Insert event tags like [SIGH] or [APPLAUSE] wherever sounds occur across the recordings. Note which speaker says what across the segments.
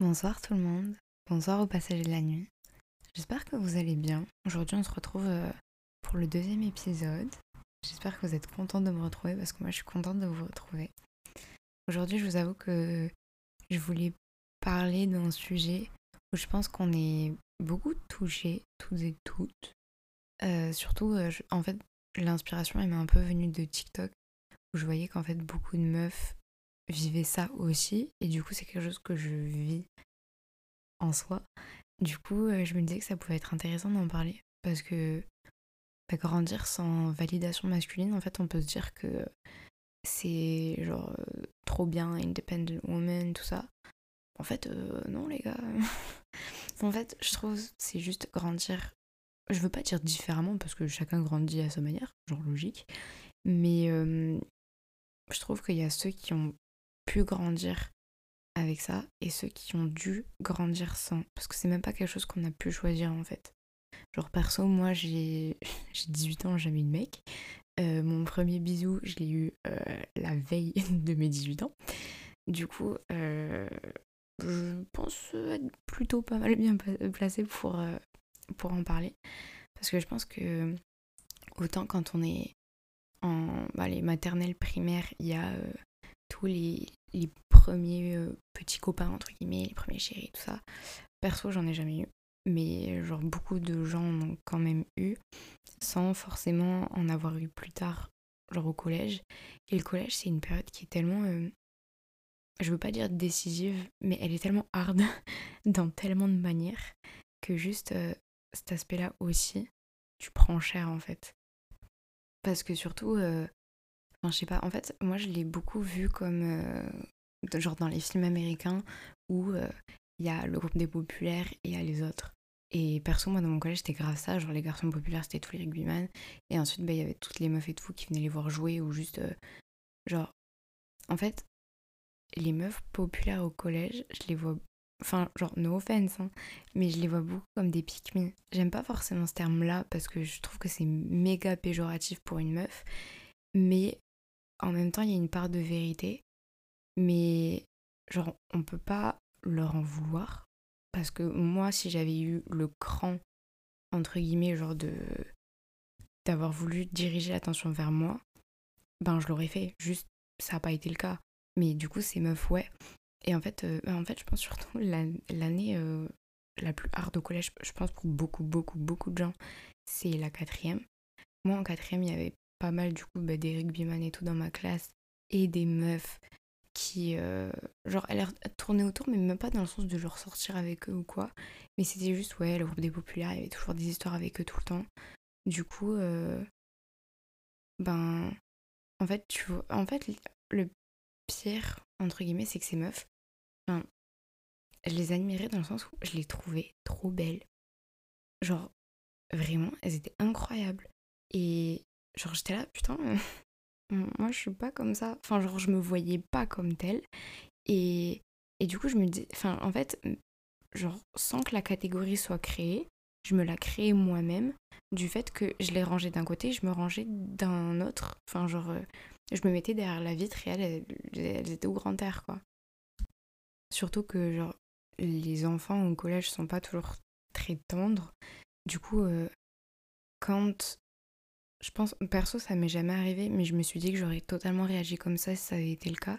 Speaker 1: Bonsoir tout le monde, bonsoir au passage de la nuit. J'espère que vous allez bien. Aujourd'hui on se retrouve euh, pour le deuxième épisode. J'espère que vous êtes contents de me retrouver parce que moi je suis contente de vous retrouver. Aujourd'hui je vous avoue que je voulais parler d'un sujet où je pense qu'on est beaucoup touchés, toutes et toutes. Euh, surtout, euh, en fait, l'inspiration elle m'est un peu venue de TikTok où je voyais qu'en fait beaucoup de meufs vivais ça aussi. Et du coup, c'est quelque chose que je vis en soi. Du coup, euh, je me disais que ça pouvait être intéressant d'en parler. Parce que bah, grandir sans validation masculine, en fait, on peut se dire que c'est genre euh, trop bien, independent woman, tout ça. En fait, euh, non, les gars. [LAUGHS] en fait, je trouve c'est juste grandir. Je veux pas dire différemment parce que chacun grandit à sa manière, genre logique. Mais je trouve qu'il y a ceux qui ont grandir avec ça et ceux qui ont dû grandir sans. Parce que c'est même pas quelque chose qu'on a pu choisir en fait. Genre perso, moi j'ai [LAUGHS] 18 ans, j'ai jamais eu de mec. Euh, mon premier bisou, je l'ai eu euh, la veille [LAUGHS] de mes 18 ans. Du coup, euh, je pense être plutôt pas mal bien placée pour, pour en parler. Parce que je pense que autant quand on est en bah, les maternelles primaires, il y a tous les, les premiers euh, petits copains, entre guillemets, les premiers chéris, tout ça. Perso, j'en ai jamais eu. Mais genre beaucoup de gens en ont quand même eu, sans forcément en avoir eu plus tard, genre au collège. Et le collège, c'est une période qui est tellement... Euh, je veux pas dire décisive, mais elle est tellement hard [LAUGHS] dans tellement de manières que juste euh, cet aspect-là aussi, tu prends cher en fait. Parce que surtout, Enfin, je sais pas, en fait, moi je l'ai beaucoup vu comme euh, genre dans les films américains où euh, il y a le groupe des populaires et il y a les autres. Et perso, moi dans mon collège, c'était grave ça. Genre les garçons populaires, c'était tous les rugbyman. Et ensuite, bah, il y avait toutes les meufs et tout qui venaient les voir jouer ou juste. Euh, genre. En fait, les meufs populaires au collège, je les vois. Enfin, genre, no offense, hein, mais je les vois beaucoup comme des pick J'aime pas forcément ce terme-là parce que je trouve que c'est méga péjoratif pour une meuf. Mais en même temps, il y a une part de vérité, mais genre, on peut pas leur en vouloir. Parce que moi, si j'avais eu le cran, entre guillemets, genre de d'avoir voulu diriger l'attention vers moi, ben je l'aurais fait. Juste, ça n'a pas été le cas. Mais du coup, c'est meuf, ouais. Et en fait, euh, en fait je pense surtout [LAUGHS] l'année euh, la plus hard au collège, je pense pour beaucoup, beaucoup, beaucoup de gens, c'est la quatrième. Moi, en quatrième, il y avait pas mal du coup bah, des rugbyman et tout dans ma classe et des meufs qui euh, genre elles tournaient autour mais même pas dans le sens de genre sortir avec eux ou quoi mais c'était juste ouais le groupe des populaires il y avait toujours des histoires avec eux tout le temps. Du coup euh, ben en fait tu vois en fait le pire entre guillemets c'est que ces meufs je les admirais dans le sens où je les trouvais trop belles. Genre vraiment elles étaient incroyables. Et genre j'étais là, putain, euh, [LAUGHS] moi je suis pas comme ça. Enfin, genre je me voyais pas comme telle. Et, et du coup, je me dis, enfin, en fait, genre sans que la catégorie soit créée, je me la créais moi-même du fait que je l'ai rangée d'un côté, je me rangeais d'un autre. Enfin, genre, euh, je me mettais derrière la vitre et elles, elles étaient au grand air, quoi. Surtout que, genre, les enfants au collège sont pas toujours très tendres. Du coup, euh, quand je pense, perso, ça m'est jamais arrivé, mais je me suis dit que j'aurais totalement réagi comme ça si ça avait été le cas.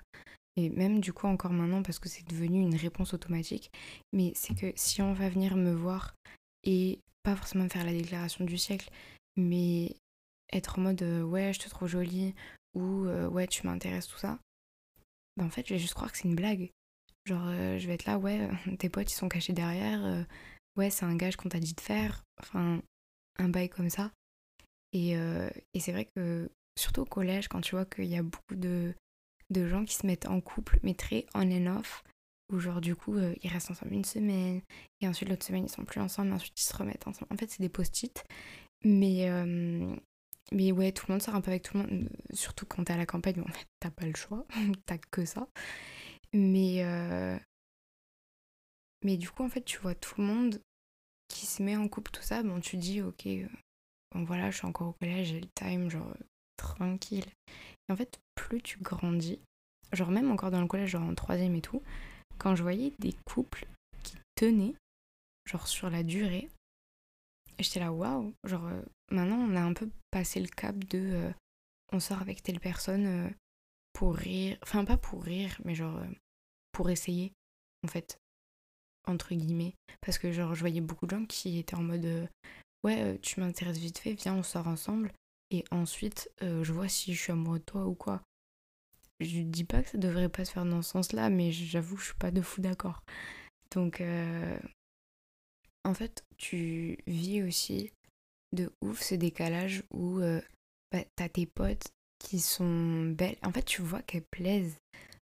Speaker 1: Et même du coup, encore maintenant, parce que c'est devenu une réponse automatique. Mais c'est que si on va venir me voir et pas forcément faire la déclaration du siècle, mais être en mode euh, ouais, je te trouve jolie ou euh, ouais, tu m'intéresses, tout ça, bah en fait, je vais juste croire que c'est une blague. Genre, euh, je vais être là, ouais, [LAUGHS] tes potes ils sont cachés derrière, ouais, c'est un gage qu'on t'a dit de faire, enfin, un bail comme ça. Euh, et, c'est vrai que, surtout au collège, quand tu vois qu'il y a beaucoup de, de gens qui se mettent en couple, mais très on and off, où genre du coup euh, ils restent ensemble une semaine, et ensuite l'autre semaine ils sont plus ensemble, et ensuite ils se remettent ensemble. En fait, c'est des post-it. Mais, euh, mais ouais, tout le monde sort un peu avec tout le monde, surtout quand t'es à la campagne, en fait, t'as pas le choix, [LAUGHS] t'as que ça. Mais, mais du coup, en fait, tu vois tout le monde qui se met en couple, tout ça, bon, tu dis, ok, voilà, je suis encore au collège, j'ai le time, genre tranquille. Et en fait, plus tu grandis, genre même encore dans le collège, genre en troisième et tout, quand je voyais des couples qui tenaient, genre sur la durée, j'étais là, waouh, genre euh, maintenant on a un peu passé le cap de euh, on sort avec telle personne euh, pour rire, enfin pas pour rire, mais genre pour essayer, en fait, entre guillemets. Parce que genre je voyais beaucoup de gens qui étaient en mode ouais, tu m'intéresses vite fait, viens, on sort ensemble. Et ensuite, je vois si je suis amoureux de toi ou quoi. Je dis pas que ça devrait pas se faire dans ce sens-là, mais j'avoue, je suis pas de fou d'accord. Donc, en fait, tu vis aussi de ouf ce décalage où bah, t'as tes potes qui sont belles. En fait, tu vois qu'elles plaisent.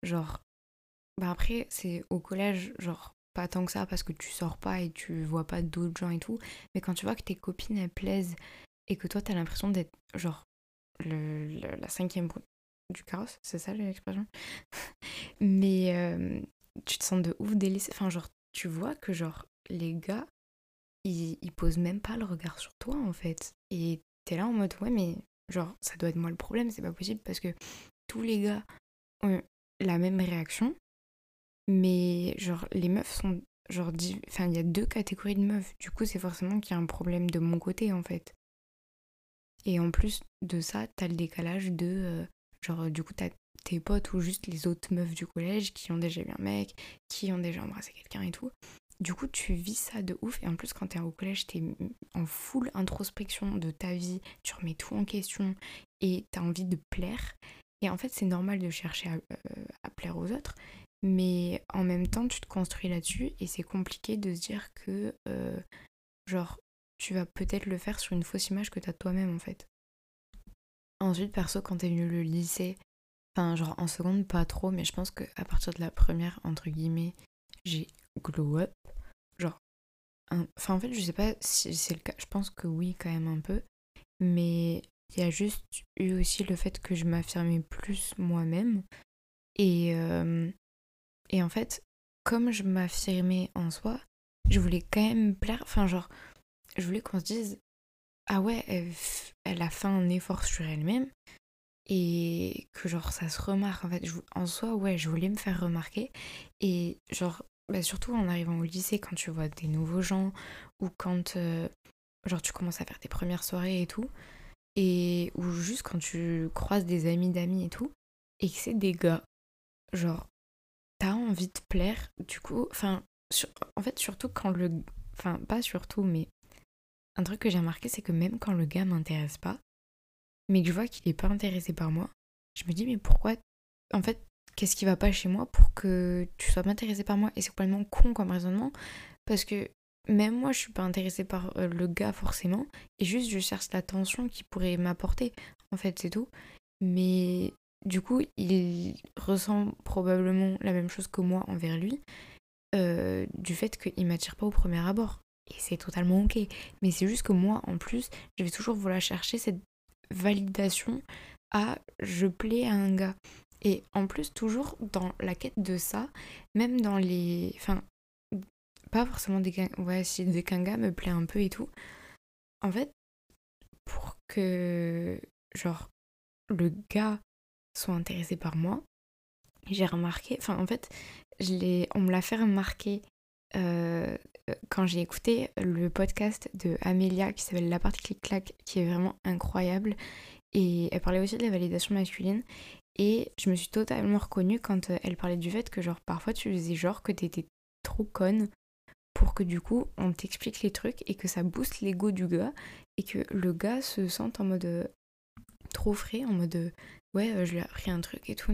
Speaker 1: Genre, bah après, c'est au collège, genre, pas tant que ça parce que tu sors pas et tu vois pas d'autres gens et tout. Mais quand tu vois que tes copines elles plaisent et que toi t'as l'impression d'être, genre, le, la cinquième du carrosse, c'est ça l'expression? [LAUGHS] Mais euh, tu te sens de ouf délaissé. Enfin, genre, tu vois que, genre, les gars il, il pose même pas le regard sur toi en fait. Et t'es là en mode ouais mais genre ça doit être moi le problème, c'est pas possible parce que tous les gars ont la même réaction, mais genre les meufs sont genre enfin il y a deux catégories de meufs, du coup c'est forcément qu'il y a un problème de mon côté en fait. Et en plus de ça, t'as le décalage de euh, genre du coup t'as tes potes ou juste les autres meufs du collège qui ont déjà eu un mec, qui ont déjà embrassé quelqu'un et tout. Du coup, tu vis ça de ouf. Et en plus, quand t'es au collège, t'es en full introspection de ta vie. Tu remets tout en question et t'as envie de plaire. Et en fait, c'est normal de chercher à, euh, plaire aux autres. Mais en même temps, tu te construis là-dessus et c'est compliqué de se dire que, euh, genre, tu vas peut-être le faire sur une fausse image que t'as toi-même en fait. Ensuite, perso, quand t'es venu le lycée, enfin, genre en seconde, pas trop, mais je pense qu'à partir de la première, entre guillemets, j'ai glow up. Genre, enfin en fait, je sais pas si c'est le cas, je pense que oui, quand même un peu. Mais il y a juste eu aussi le fait que je m'affirmais plus moi-même. Et, euh, et en fait, comme je m'affirmais en soi, je voulais quand même plaire. Enfin, genre, je voulais qu'on se dise Ah ouais, elle, a fait un effort sur elle-même. Et que genre ça se remarque. En fait, en soi, ouais, je voulais me faire remarquer. Et genre, bah, surtout en arrivant au lycée, quand tu vois des nouveaux gens ou quand euh, genre tu commences à faire tes premières soirées et tout, et ou juste quand tu croises des amis d'amis et tout, et que c'est des gars, genre t'as envie de plaire, du coup, enfin, en fait surtout quand le, enfin pas surtout, mais un truc que j'ai remarqué c'est que même quand le gars m'intéresse pas, mais que je vois qu'il est pas intéressé par moi, je me dis mais pourquoi, en fait qu'est-ce qui va pas chez moi pour que tu sois pas intéressé par moi? Et c'est complètement con comme raisonnement, parce que même moi, je suis pas intéressée par euh, le gars forcément, et juste je cherche l'attention qu'il pourrait m'apporter, en fait, c'est tout. Mais du coup, il ressent probablement la même chose que moi envers lui, euh, du fait qu'il m'attire pas au premier abord. Et c'est totalement ok. Mais c'est juste que moi, en plus, je vais toujours vouloir chercher cette validation à je plais à un gars. Et en plus, toujours dans la quête de ça, même dans les. Enfin, pas forcément des. Ouais, si des gars me plaît un peu et tout. En fait, pour que. Genre, le gars soit intéressé par moi, j'ai remarqué. Enfin, en fait, on me l'a fait remarquer euh, quand j'ai écouté le podcast de Amélia qui s'appelle La partie clic-clac, qui est vraiment incroyable. Et elle parlait aussi de la validation masculine. Et je me suis totalement reconnue quand euh, elle parlait du fait que genre parfois tu faisais genre que t'étais trop conne pour que du coup on t'explique les trucs et que ça booste l'ego du gars et que le gars se sente en mode euh, trop frais, en mode euh, ouais je lui ai appris un truc et tout,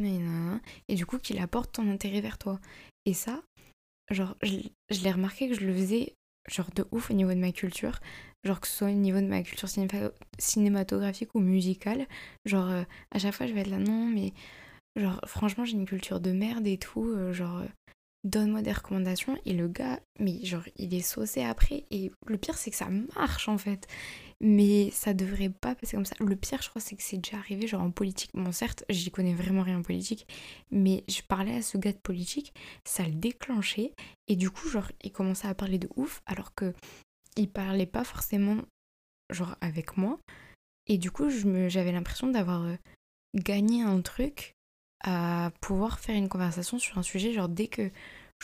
Speaker 1: et du coup qu'il apporte ton intérêt vers toi. Et ça, genre je, je l'ai remarqué que je le faisais genre de ouf au niveau de ma culture, genre que ce soit au niveau de ma culture cinématographique ou musicale, genre euh, à chaque fois je vais être là non mais genre franchement j'ai une culture de merde et tout, euh, genre euh, donne-moi des recommandations. Et le gars mais genre il est saucé après. Et le pire c'est que ça marche en fait. Mais ça devrait pas passer comme ça. Le pire je crois c'est que c'est déjà arrivé genre en politique. Bon certes j'y connais vraiment rien en politique. Mais je parlais à ce gars de politique. Ça le déclenchait. Et du coup genre il commençait à parler de ouf alors que il parlait pas forcément genre avec moi. Et du coup j'avais l'impression d'avoir euh, gagné un truc à pouvoir faire une conversation sur un sujet genre dès que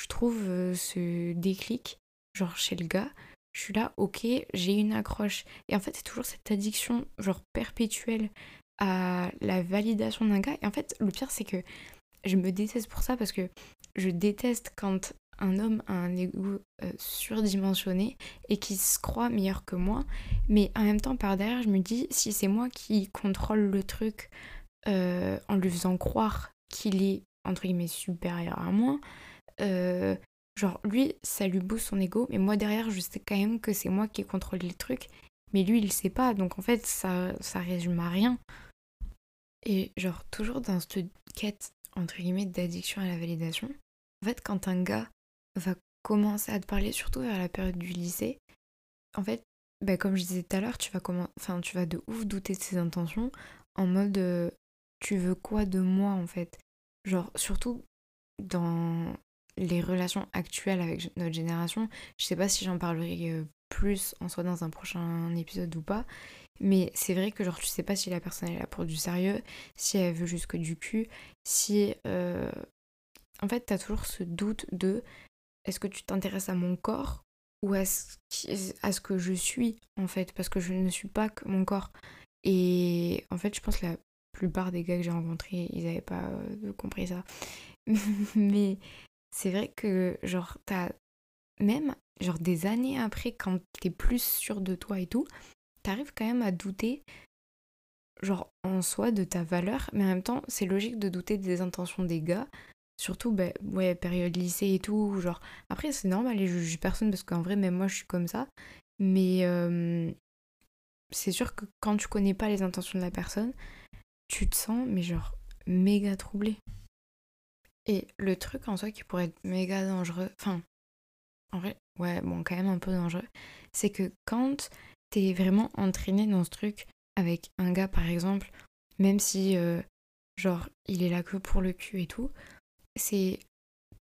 Speaker 1: je trouve euh, ce déclic, genre chez le gars, je suis là, ok, j'ai une accroche. Et en fait, c'est toujours cette addiction, genre perpétuelle, à la validation d'un gars. Et en fait, le pire, c'est que je me déteste pour ça parce que je déteste quand un homme a un ego euh, surdimensionné et qui se croit meilleur que moi. Mais en même temps, par derrière, je me dis, si c'est moi qui contrôle le truc euh, en lui faisant croire qu'il est, entre guillemets, supérieur à moi, euh, genre lui, ça lui booste son ego, mais moi derrière, je sais quand même que c'est moi qui contrôle les trucs. Mais lui, il sait pas, donc en fait, ça, ça résume à rien. Et genre, toujours dans cette quête, entre guillemets, d'addiction à la validation, en fait, quand un gars va commencer à te parler, surtout vers la période du lycée, en fait, bah, comme je disais tout à l'heure, tu vas enfin, tu vas de ouf douter de ses intentions en mode euh, tu veux quoi de moi en fait? Genre surtout dans les relations actuelles avec notre génération, je sais pas si j'en parlerai euh, plus en soit dans un prochain épisode ou pas, mais c'est vrai que genre tu sais pas si la personne est là pour du sérieux, si elle veut juste que du cul, si euh, en fait t'as toujours ce doute de est-ce que tu t'intéresses à mon corps ou à ce, à ce que je suis en fait parce que je ne suis pas que mon corps. Et en fait je pense que la plupart des gars que j'ai rencontrés ils n'avaient pas euh, compris ça. [LAUGHS] Mais c'est vrai que genre t'as même genre des années après quand t'es plus sûr de toi et tout t'arrives quand même à douter genre en soi de ta valeur mais en même temps c'est logique de douter des intentions des gars Surtout, bah, ouais, période lycée et tout, genre... Après, c'est normal, et je juge personne, parce qu'en vrai, même moi, je suis comme ça. Mais c'est sûr que quand tu connais pas les intentions de la personne, tu te sens, mais genre, méga troublé. Et le truc en soi qui pourrait être méga dangereux, enfin, en vrai, ouais, bon, quand même un peu dangereux, c'est que quand t'es vraiment entraîné dans ce truc avec un gars, par exemple, même si, euh, genre, il est là que pour le cul et tout, c'est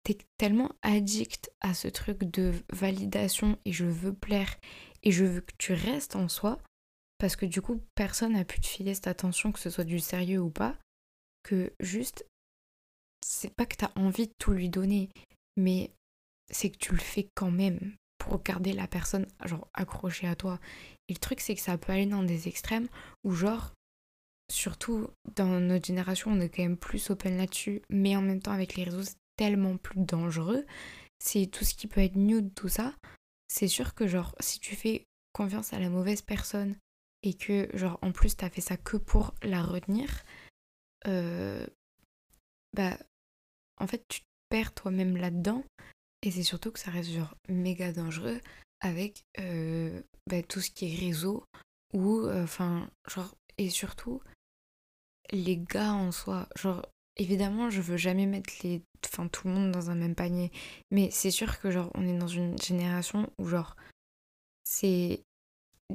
Speaker 1: t'es tellement addict à ce truc de validation et je veux plaire et je veux que tu restes en soi parce que du coup personne n'a pu te filer cette attention que ce soit du sérieux ou pas que juste c'est pas que t'as envie de tout lui donner mais c'est que tu le fais quand même pour garder la personne genre accrochée à toi et le truc c'est que ça peut aller dans des extrêmes où genre surtout dans notre génération, on est quand même plus open là-dessus, mais en même temps avec les réseaux, c'est tellement plus dangereux. C'est tout ce qui peut être nude, tout ça. C'est sûr que genre, si tu fais confiance à la mauvaise personne et que genre en plus t'as fait ça que pour la retenir, euh, bah en fait tu te perds toi-même là-dedans et c'est surtout que ça reste genre méga dangereux avec euh, bah, tout ce qui est réseau ou euh, enfin genre et surtout les gars en soi, genre évidemment je veux jamais mettre les enfin tout le monde dans un même panier, mais c'est sûr que genre on est dans une génération où genre c'est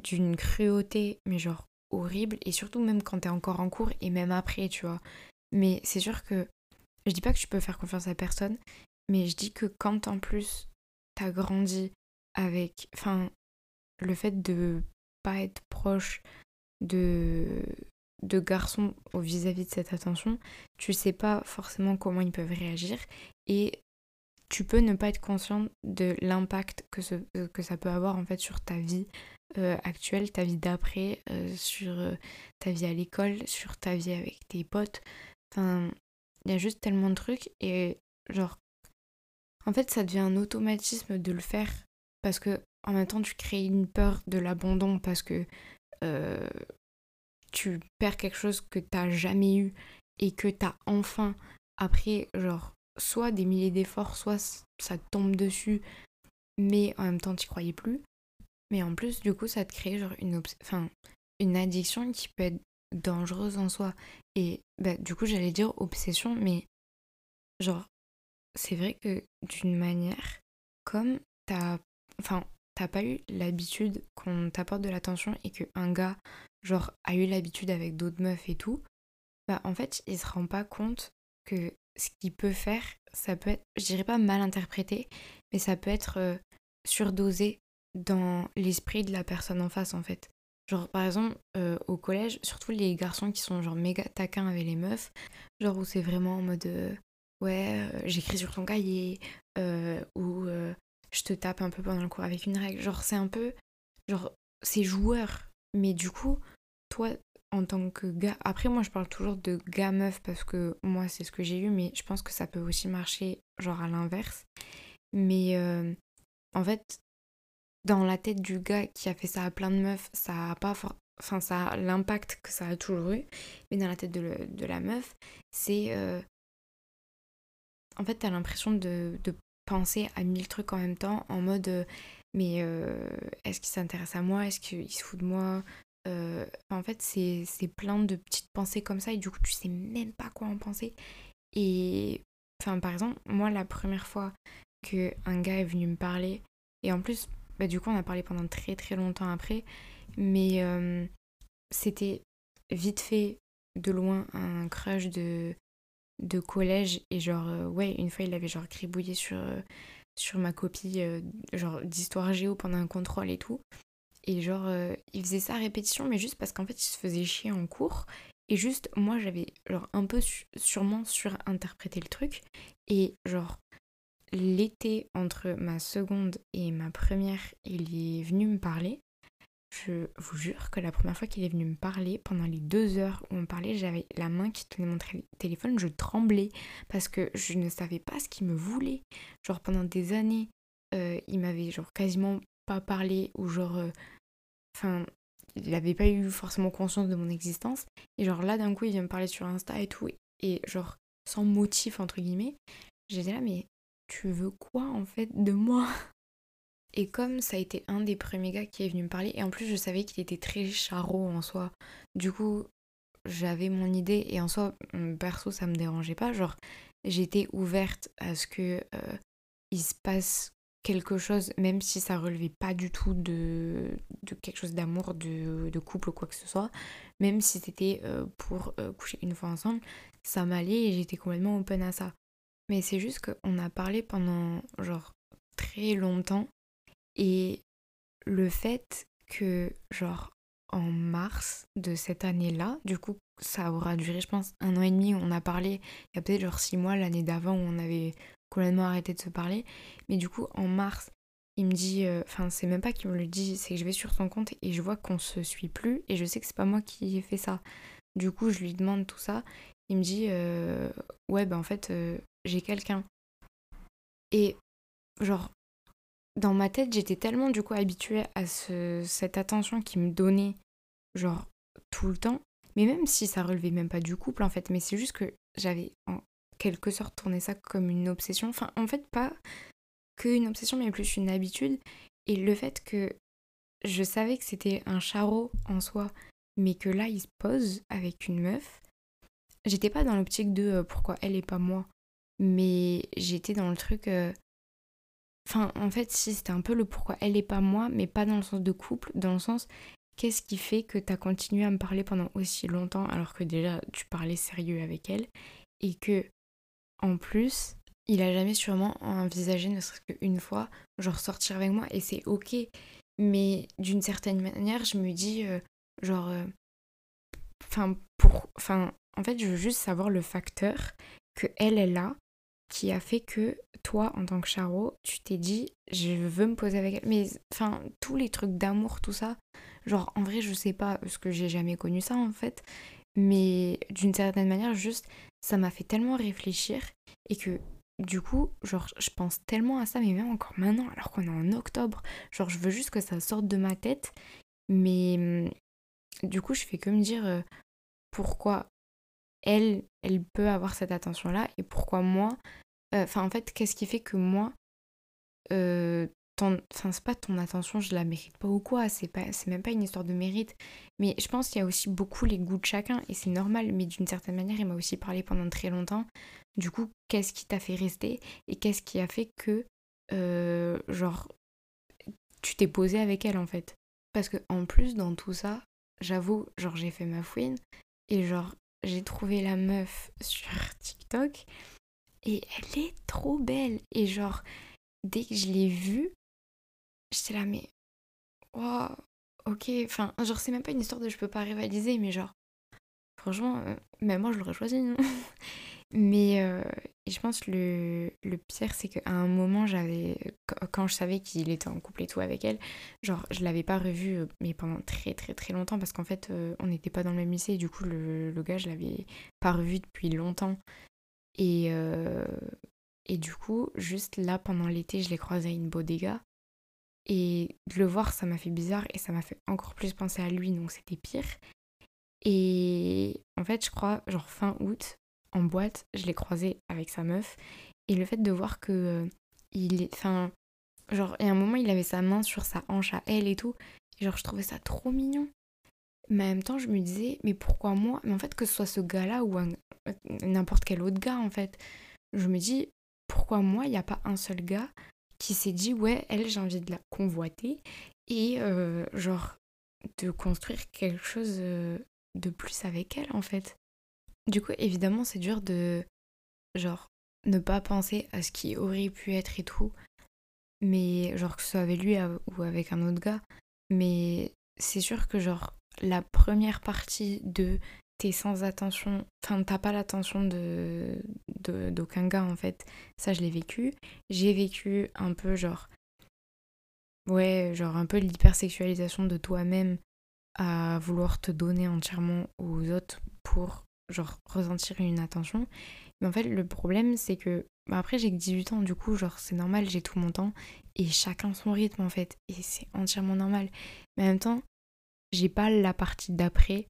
Speaker 1: d'une cruauté mais genre horrible et surtout même quand t'es encore en cours et même après, tu vois. Mais c'est sûr que je dis pas que tu peux faire confiance à personne, mais je dis que quand en plus t'as grandi avec enfin le fait de pas être proche de garçons vis-à-vis de cette attention, tu sais pas forcément comment ils peuvent réagir et tu peux ne pas être conscient de l'impact que, euh, ça peut avoir en fait sur ta vie euh, actuelle, ta vie d'après, euh, sur ta vie à l'école, sur ta vie avec tes potes. Enfin, il y a juste tellement de trucs et genre, en fait, ça devient un automatisme de le faire parce que en même temps, tu crées une peur de l'abandon parce que tu perds quelque chose que t'as jamais eu et que t'as enfin, après, genre, soit des milliers d'efforts, soit ça tombe dessus, mais en même temps, t'y croyais plus. Mais en plus, du coup, ça te crée genre une, enfin, une addiction qui peut être dangereuse en soi. Et bah, du coup, j'allais dire obsession, mais genre, c'est vrai que d'une manière, comme t'as, enfin, t'as pas eu l'habitude qu'on t'apporte de l'attention et qu'un gars genre a eu l'habitude avec d'autres meufs et tout, bah en fait il se rend pas compte que ce qu'il peut faire, ça peut être, je dirais pas mal interprété, mais ça peut être euh, surdosé dans l'esprit de la personne en face en fait. Genre par exemple euh, au collège, surtout les garçons qui sont genre méga taquins avec les meufs, genre où c'est vraiment en mode euh, ouais, j'écris sur ton cahier, ou je te tape un peu pendant le cours avec une règle. Genre, c'est un peu. Genre, c'est joueur. Mais du coup, toi, en tant que gars. Après, moi, je parle toujours de gars meuf parce que moi, c'est ce que j'ai eu, mais je pense que ça peut aussi marcher, genre à l'inverse. Mais en fait, dans la tête du gars qui a fait ça à plein de meufs, ça a pas. Enfin, ça l'impact que ça a toujours eu. Mais dans la tête de, la meuf, c'est. En fait, t'as l'impression de, penser à mille trucs en même temps, en mode mais est-ce qu'il s'intéresse à moi? Est-ce qu'il se fout de moi? En fait, c'est plein de petites pensées comme ça et du coup, tu sais même pas quoi en penser. Et enfin, par exemple, moi, la première fois que un gars est venu me parler, et en plus, bah, du coup, on a parlé pendant très très longtemps après, mais c'était vite fait de loin un crush de collège. Et genre euh, ouais une fois il avait genre gribouillé sur euh, ma copie euh, genre d'histoire géo pendant un contrôle et tout. Et genre il faisait ça à répétition mais juste parce qu'en fait il se faisait chier en cours. Et juste moi j'avais genre un peu sûrement surinterprété le truc. Et genre l'été entre ma seconde et ma première il est venu me parler je vous jure que la première fois qu'il est venu me parler, pendant les deux heures où on parlait, j'avais la main qui tenait mon téléphone, je tremblais parce que je ne savais pas ce qu'il me voulait. Genre pendant des années, euh, il m'avait genre quasiment pas parlé ou genre... Euh, enfin, il n'avait pas eu forcément conscience de mon existence. Et genre là d'un coup, il vient me parler sur Insta et tout. Et genre sans motif entre guillemets. J'étais là, mais tu veux quoi en fait de moi? Et comme ça a été un des premiers gars qui est venu me parler, et en plus je savais qu'il était très charro en soi, du coup j'avais mon idée, et en soi, perso ça me dérangeait pas, genre j'étais ouverte à ce que euh, se passe quelque chose, même si ça relevait pas du tout de, quelque chose d'amour, de, de, couple ou quoi que ce soit, même si c'était euh, pour euh, coucher une fois ensemble, ça m'allait et j'étais complètement open à ça. Mais c'est juste qu'on a parlé pendant genre très longtemps et le fait que, genre, en mars de cette année-là, du coup, ça aura duré, je pense, un an et demi. On a parlé, il y a peut-être genre six mois l'année d'avant où on avait complètement arrêté de se parler. Mais du coup, en mars, il me dit, euh, enfin, c'est même pas qu'il me le dit, c'est que je vais sur son compte et je vois qu'on se suit plus et je sais que c'est pas moi qui ai fait ça. Du coup, je lui demande tout ça. Il me dit, euh, ouais, ben en fait, euh, j'ai quelqu'un. Et genre, dans ma tête, j'étais tellement du coup habituée à ce, cette attention qui me donnait, genre, tout le temps. Mais même si ça relevait même pas du couple, en fait, mais c'est juste que j'avais en quelque sorte tourné ça comme une obsession. Enfin, en fait, pas qu'une obsession, mais plus une habitude. Et le fait que je savais que c'était un charreau en soi, mais que là, il se pose avec une meuf, j'étais pas dans l'optique de euh, pourquoi elle et pas moi. Mais j'étais dans le truc. Euh, Enfin, en fait, si c'était un peu le pourquoi elle et pas moi, mais pas dans le sens de couple, dans le sens qu'est-ce qui fait que t'as continué à me parler pendant aussi longtemps alors que déjà tu parlais sérieux avec elle et que en plus il a jamais sûrement envisagé ne serait-ce qu'une fois genre sortir avec moi et c'est ok mais d'une certaine manière je me dis euh, genre euh, enfin pour enfin en fait je veux juste savoir le facteur que elle est là qui a fait que toi, en tant que Charo, tu t'es dit, je veux me poser avec elle. Mais enfin, tous les trucs d'amour, tout ça, genre en vrai, je sais pas, parce que j'ai jamais connu ça en fait. Mais d'une certaine manière, juste, ça m'a fait tellement réfléchir et que du coup, genre, je pense tellement à ça, mais même encore maintenant, alors qu'on est en octobre, genre, je veux juste que ça sorte de ma tête. Mais du coup, je fais que me dire euh, pourquoi elle, elle peut avoir cette attention-là et pourquoi moi, euh, enfin en fait, qu'est-ce qui fait que moi, euh, enfin c'est pas ton attention, je la mérite pas ou quoi, c'est pas, c'est même pas une histoire de mérite, mais je pense qu'il y a aussi beaucoup les goûts de chacun et c'est normal, mais d'une certaine manière, il m'a aussi parlé pendant très longtemps. Du coup, qu'est-ce qui t'a fait rester et qu'est-ce qui a fait que, euh, genre, tu t'es posé avec elle en fait? Parce que en plus dans tout ça, j'avoue, genre j'ai fait ma fouine et genre j'ai trouvé la meuf sur TikTok et elle est trop belle. Et genre, dès que je l'ai vue, j'étais là, mais. Wow, ok. Enfin, genre, c'est même pas une histoire de je peux pas rivaliser, mais genre. Franchement, euh, même moi je l'aurais choisi. Mais euh, je pense que le, le pire, c'est qu'à un moment, j'avais. Quand je savais qu'il était en couple et tout avec elle, genre, je l'avais pas revu, euh, mais pendant très très très longtemps, parce qu'en fait, euh, on n'était pas dans le même lycée, et du coup, le, le gars, je l'avais pas revu depuis longtemps. Et, et du coup, juste là, pendant l'été, je l'ai croisé à une bodega. Et de le voir, ça m'a fait bizarre et ça m'a fait encore plus penser à lui, donc c'était pire. Et en fait, je crois, genre fin août, en boîte, je l'ai croisé avec sa meuf. Et le fait de voir que euh, il est. Enfin, genre, y a un moment, il avait sa main sur sa hanche à elle et tout. Et genre, je trouvais ça trop mignon. Mais en même temps, je me disais, mais pourquoi moi? Mais en fait, que ce soit ce gars-là ou n'importe quel autre gars, en fait, je me dis, pourquoi moi, il n'y a pas un seul gars qui s'est dit, ouais, elle, j'ai envie de la convoiter et euh, genre de construire quelque chose euh, de plus avec elle, en fait. Du coup, évidemment, c'est dur de, genre, ne pas penser à ce qui aurait pu être et tout. Mais, genre, que ce soit avec lui ou avec un autre gars. Mais c'est sûr que, genre, la première partie de t'es sans attention, enfin, t'as pas l'attention de d'aucun gars, en fait. Ça, je l'ai vécu. J'ai vécu un peu, genre, ouais, genre, un peu l'hypersexualisation de toi-même à vouloir te donner entièrement aux autres pour genre ressentir une attention. Mais en fait, le problème, c'est que bah, après, j'ai que 18 ans, du coup, genre, c'est normal, j'ai tout mon temps et chacun son rythme en fait, et c'est entièrement normal. Mais en même temps, j'ai pas la partie d'après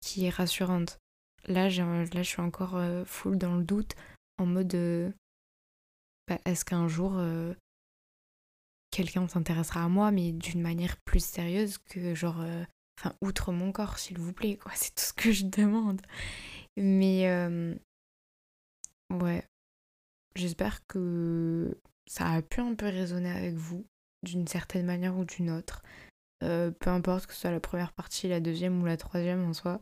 Speaker 1: qui est rassurante. Là, là je suis encore euh, full dans le doute, en mode euh, bah, est-ce qu'un jour euh, quelqu'un s'intéressera à moi, mais d'une manière plus sérieuse que genre. Enfin, outre mon corps, s'il vous plaît, quoi. [LAUGHS] C'est tout ce que je demande. Mais euh, ouais, j'espère que ça a pu un peu résonner avec vous d'une certaine manière ou d'une autre. Euh, peu importe que ce soit la première partie, la deuxième ou la troisième en soi.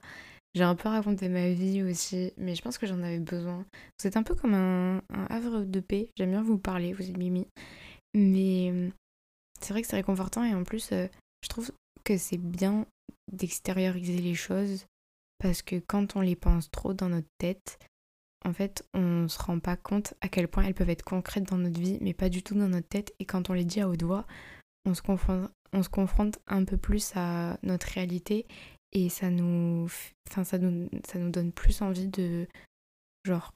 Speaker 1: J'ai un peu raconté ma vie aussi, mais je pense que j'en avais besoin. Êtes un peu comme un, havre de paix. J'aime bien vous parler, vous êtes Mimi. Mais euh, c'est vrai que c'est réconfortant et en plus, je trouve que c'est bien d'extérioriser les choses parce que quand on les pense trop dans notre tête, en fait, on se rend pas compte à quel point elles peuvent être concrètes dans notre vie, mais pas du tout dans notre tête. Et quand on les dit à haute voix, on se confronte, un peu plus à notre réalité et ça nous, enfin, ça nous, donne plus envie de, genre,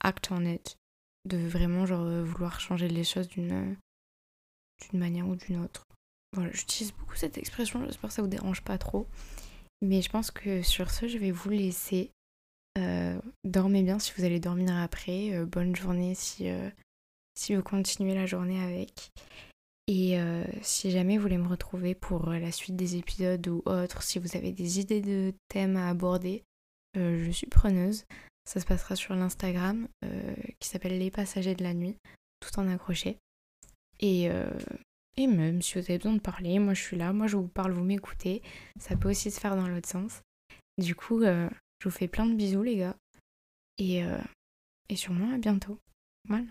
Speaker 1: act on it, de vraiment, genre, vouloir changer les choses d'une, manière ou d'une autre. Voilà, j'utilise beaucoup cette expression, j'espère que ça vous dérange pas trop. Mais je pense que sur ce, je vais vous laisser. Euh, dormez bien si vous allez dormir après. Euh, bonne journée si, euh, si vous continuez la journée avec. Et si jamais vous voulez me retrouver pour la suite des épisodes ou autre, si vous avez des idées de thèmes à aborder, je suis preneuse. Ça se passera sur l'Instagram qui s'appelle Les Passagers de la Nuit, tout en accroché. Et et même si vous avez besoin de parler, moi je suis là, moi je vous parle, vous m'écoutez. Ça peut aussi se faire dans l'autre sens. Du coup, euh, je vous fais plein de bisous les gars. Et, euh, et sûrement à bientôt. Voilà.